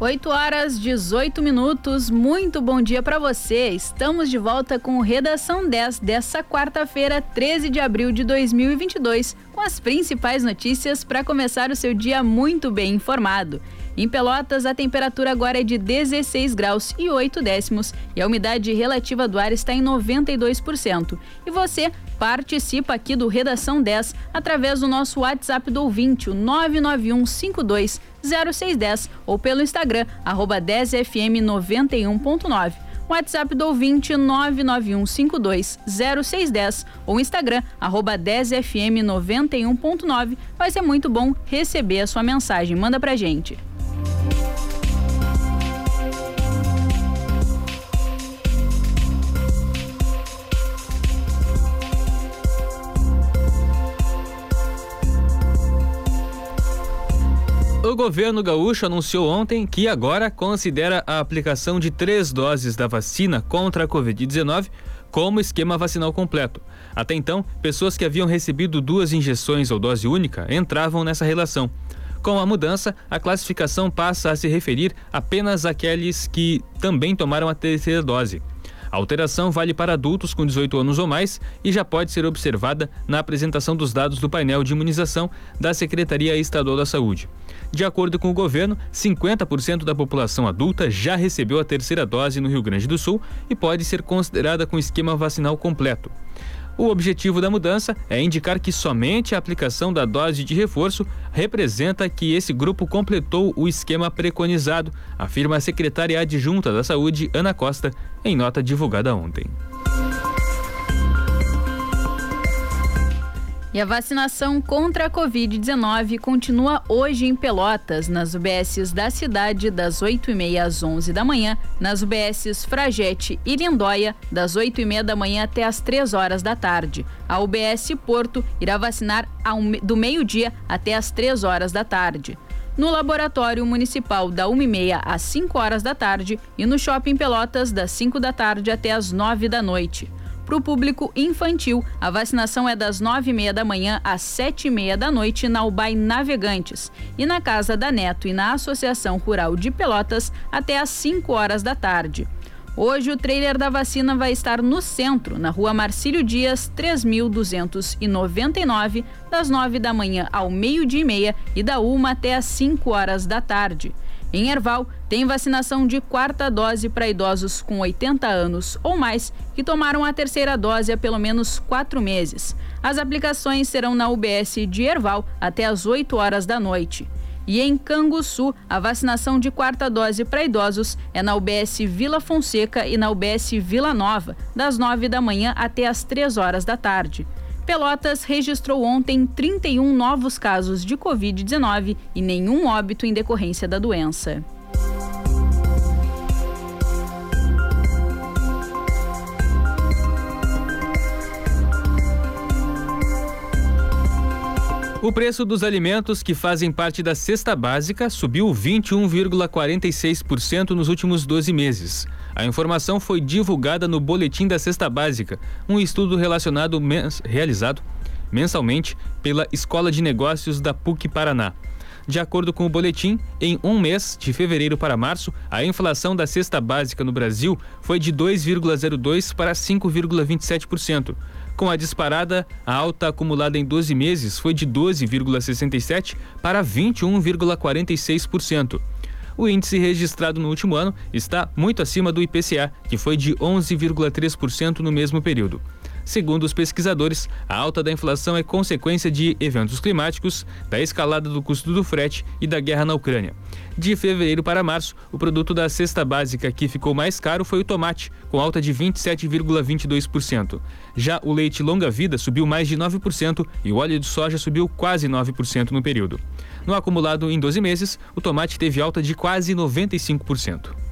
8 horas 18 minutos. Muito bom dia para você. Estamos de volta com Redação 10 dessa quarta-feira, 13 de abril de 2022, com as principais notícias para começar o seu dia muito bem informado. Em Pelotas, a temperatura agora é de 16 graus e 8 décimos e a umidade relativa do ar está em 92%. E você participa aqui do Redação 10 através do nosso WhatsApp do ouvinte, o 99152 0610 ou pelo Instagram, arroba 10fm91.9. WhatsApp do ouvinte 991520610 ou Instagram, arroba 10fm91.9. Vai ser muito bom receber a sua mensagem. Manda pra gente. O governo gaúcho anunciou ontem que agora considera a aplicação de três doses da vacina contra a Covid-19 como esquema vacinal completo. Até então, pessoas que haviam recebido duas injeções ou dose única entravam nessa relação. Com a mudança, a classificação passa a se referir apenas àqueles que também tomaram a terceira dose. A alteração vale para adultos com 18 anos ou mais e já pode ser observada na apresentação dos dados do painel de imunização da Secretaria Estadual da Saúde. De acordo com o governo, 50% da população adulta já recebeu a terceira dose no Rio Grande do Sul e pode ser considerada com esquema vacinal completo. O objetivo da mudança é indicar que somente a aplicação da dose de reforço representa que esse grupo completou o esquema preconizado, afirma a secretária adjunta da Saúde, Ana Costa, em nota divulgada ontem. E a vacinação contra a Covid-19 continua hoje em Pelotas, nas UBSs da cidade, das 8h30 às 11 da manhã, nas UBSs Fragete e Lindóia, das 8h30 da manhã até as 3 horas da tarde. A UBS Porto irá vacinar do meio-dia até as 3 horas da tarde. No Laboratório Municipal, da 1h30 às 5 horas da tarde, e no Shopping Pelotas, das 5 da tarde até as 9 da noite. Para o público infantil, a vacinação é das 9h30 da manhã às 7h30 da noite na UBAI Navegantes e na Casa da Neto e na Associação Rural de Pelotas até às 5 horas da tarde. Hoje o trailer da vacina vai estar no centro, na rua Marcílio Dias, 3299, das 9 da manhã ao meio-dia e meia e da 1 até às 5 horas da tarde. Em Erval, tem vacinação de quarta dose para idosos com 80 anos ou mais que tomaram a terceira dose há pelo menos quatro meses. As aplicações serão na UBS de Erval até às 8 horas da noite. E em Canguçu, a vacinação de quarta dose para idosos é na UBS Vila Fonseca e na UBS Vila Nova, das 9 da manhã até às 3 horas da tarde. Pelotas registrou ontem 31 novos casos de Covid-19 e nenhum óbito em decorrência da doença. O preço dos alimentos que fazem parte da cesta básica subiu 21,46% nos últimos 12 meses. A informação foi divulgada no Boletim da Cesta Básica, um estudo relacionado mens realizado mensalmente pela Escola de Negócios da PUC Paraná. De acordo com o boletim, em um mês, de fevereiro para março, a inflação da cesta básica no Brasil foi de 2,02% para 5,27%. Com a disparada, a alta acumulada em 12 meses foi de 12,67% para 21,46%. O índice registrado no último ano está muito acima do IPCA, que foi de 11,3% no mesmo período. Segundo os pesquisadores, a alta da inflação é consequência de eventos climáticos, da escalada do custo do frete e da guerra na Ucrânia. De fevereiro para março, o produto da cesta básica que ficou mais caro foi o tomate, com alta de 27,22%. Já o leite longa-vida subiu mais de 9% e o óleo de soja subiu quase 9% no período. No acumulado em 12 meses, o tomate teve alta de quase 95%.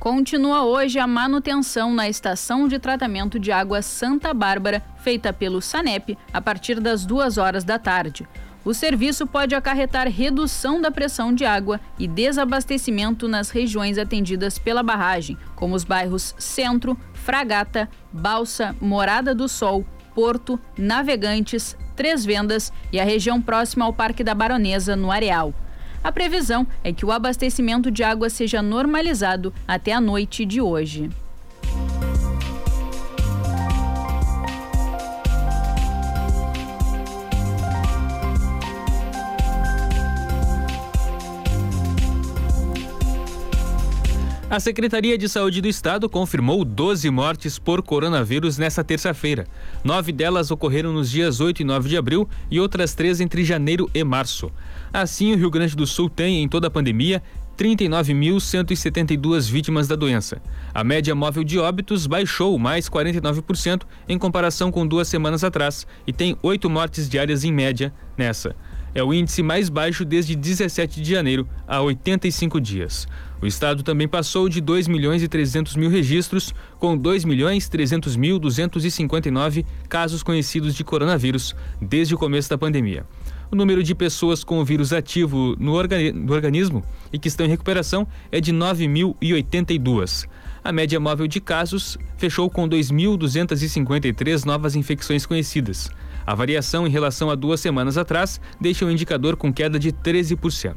Continua hoje a manutenção na estação de tratamento de água Santa Bárbara, feita pelo SANEP, a partir das duas horas da tarde. O serviço pode acarretar redução da pressão de água e desabastecimento nas regiões atendidas pela barragem, como os bairros Centro, Fragata, Balsa, Morada do Sol, Porto, Navegantes, Três Vendas e a região próxima ao Parque da Baronesa, no Areal. A previsão é que o abastecimento de água seja normalizado até a noite de hoje. A Secretaria de Saúde do Estado confirmou 12 mortes por coronavírus nesta terça-feira. Nove delas ocorreram nos dias 8 e 9 de abril e outras três entre janeiro e março. Assim, o Rio Grande do Sul tem, em toda a pandemia, 39.172 vítimas da doença. A média móvel de óbitos baixou mais 49% em comparação com duas semanas atrás e tem oito mortes diárias em média nessa. É o índice mais baixo desde 17 de janeiro, há 85 dias. O estado também passou de 2 milhões e 300 mil registros, com 2 milhões 300 mil 259 casos conhecidos de coronavírus desde o começo da pandemia. O número de pessoas com o vírus ativo no, organi no organismo e que estão em recuperação é de 9.082. A média móvel de casos fechou com 2.253 novas infecções conhecidas. A variação em relação a duas semanas atrás deixa o indicador com queda de 13%.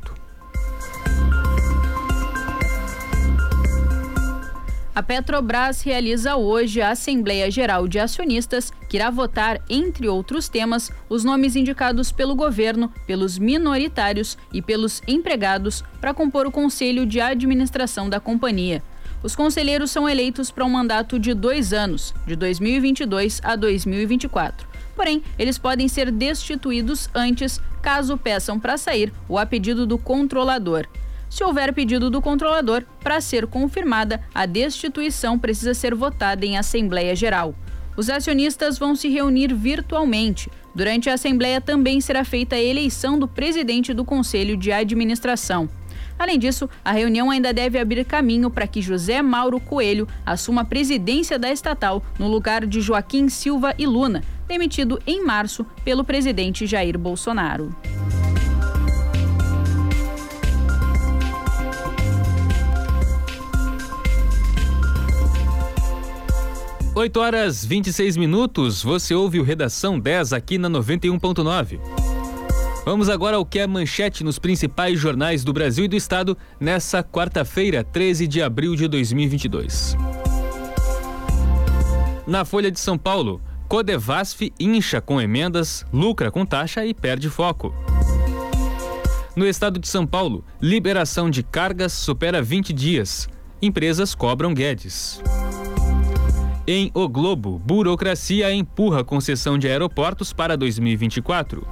A Petrobras realiza hoje a Assembleia Geral de Acionistas, que irá votar, entre outros temas, os nomes indicados pelo governo, pelos minoritários e pelos empregados para compor o Conselho de Administração da companhia. Os conselheiros são eleitos para um mandato de dois anos, de 2022 a 2024. Porém, eles podem ser destituídos antes, caso peçam para sair ou a pedido do controlador. Se houver pedido do controlador, para ser confirmada, a destituição precisa ser votada em Assembleia Geral. Os acionistas vão se reunir virtualmente. Durante a Assembleia também será feita a eleição do presidente do Conselho de Administração. Além disso, a reunião ainda deve abrir caminho para que José Mauro Coelho assuma a presidência da estatal no lugar de Joaquim Silva e Luna, demitido em março pelo presidente Jair Bolsonaro. 8 horas 26 minutos, você ouve o Redação 10 aqui na 91.9. Vamos agora ao que é manchete nos principais jornais do Brasil e do Estado nessa quarta-feira, 13 de abril de 2022. Na Folha de São Paulo, Codevasf incha com emendas, lucra com taxa e perde foco. No estado de São Paulo, liberação de cargas supera 20 dias. Empresas cobram Guedes. Em O Globo, burocracia empurra concessão de aeroportos para 2024.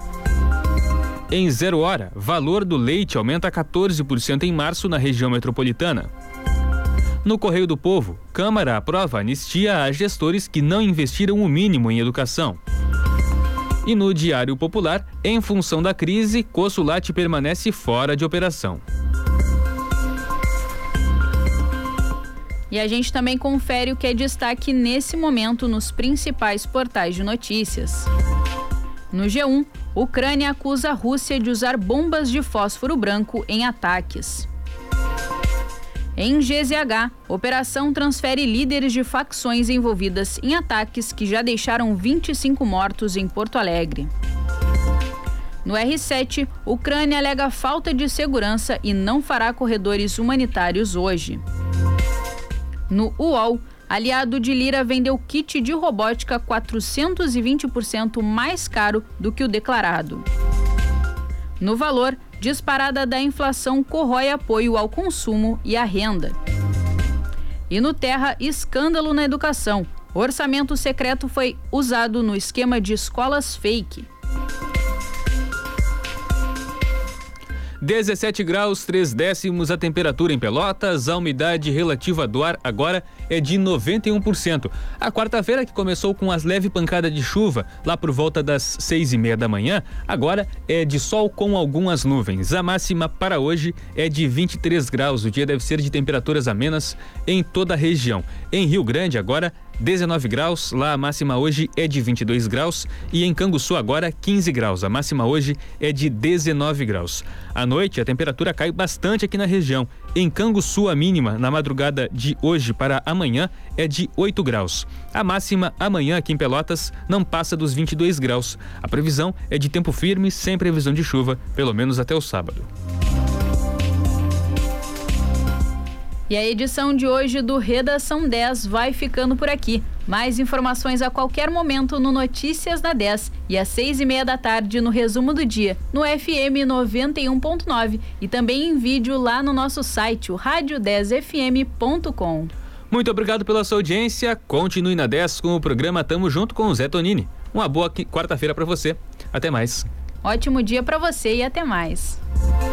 Em Zero Hora, valor do leite aumenta 14% em março na região metropolitana. No Correio do Povo, Câmara aprova anistia a gestores que não investiram o mínimo em educação. E no Diário Popular, em função da crise, Consulate permanece fora de operação. E a gente também confere o que é destaque nesse momento nos principais portais de notícias. No G1, Ucrânia acusa a Rússia de usar bombas de fósforo branco em ataques. Em GZH, operação transfere líderes de facções envolvidas em ataques que já deixaram 25 mortos em Porto Alegre. No R7, Ucrânia alega falta de segurança e não fará corredores humanitários hoje. No UOL, aliado de Lira vendeu kit de robótica 420% mais caro do que o declarado. No valor, disparada da inflação corrói apoio ao consumo e à renda. E no Terra, escândalo na educação. Orçamento secreto foi usado no esquema de escolas fake. 17 graus 3 décimos a temperatura em Pelotas, a umidade relativa do ar agora é de 91%. A quarta-feira, que começou com as leve pancada de chuva lá por volta das seis e meia da manhã, agora é de sol com algumas nuvens. A máxima para hoje é de 23 graus. O dia deve ser de temperaturas amenas em toda a região. Em Rio Grande, agora 19 graus, lá a máxima hoje é de 22 graus e em Canguçu agora 15 graus. A máxima hoje é de 19 graus. À noite a temperatura cai bastante aqui na região. Em Canguçu a mínima na madrugada de hoje para amanhã é de 8 graus. A máxima amanhã aqui em Pelotas não passa dos 22 graus. A previsão é de tempo firme sem previsão de chuva, pelo menos até o sábado. E a edição de hoje do Redação 10 vai ficando por aqui. Mais informações a qualquer momento no Notícias da 10 e às seis e meia da tarde no Resumo do Dia, no FM 91.9 e também em vídeo lá no nosso site, o rádio10fm.com. Muito obrigado pela sua audiência. Continue na 10 com o programa Tamo Junto com o Zé Tonini. Uma boa quarta-feira para você. Até mais. Ótimo dia para você e até mais.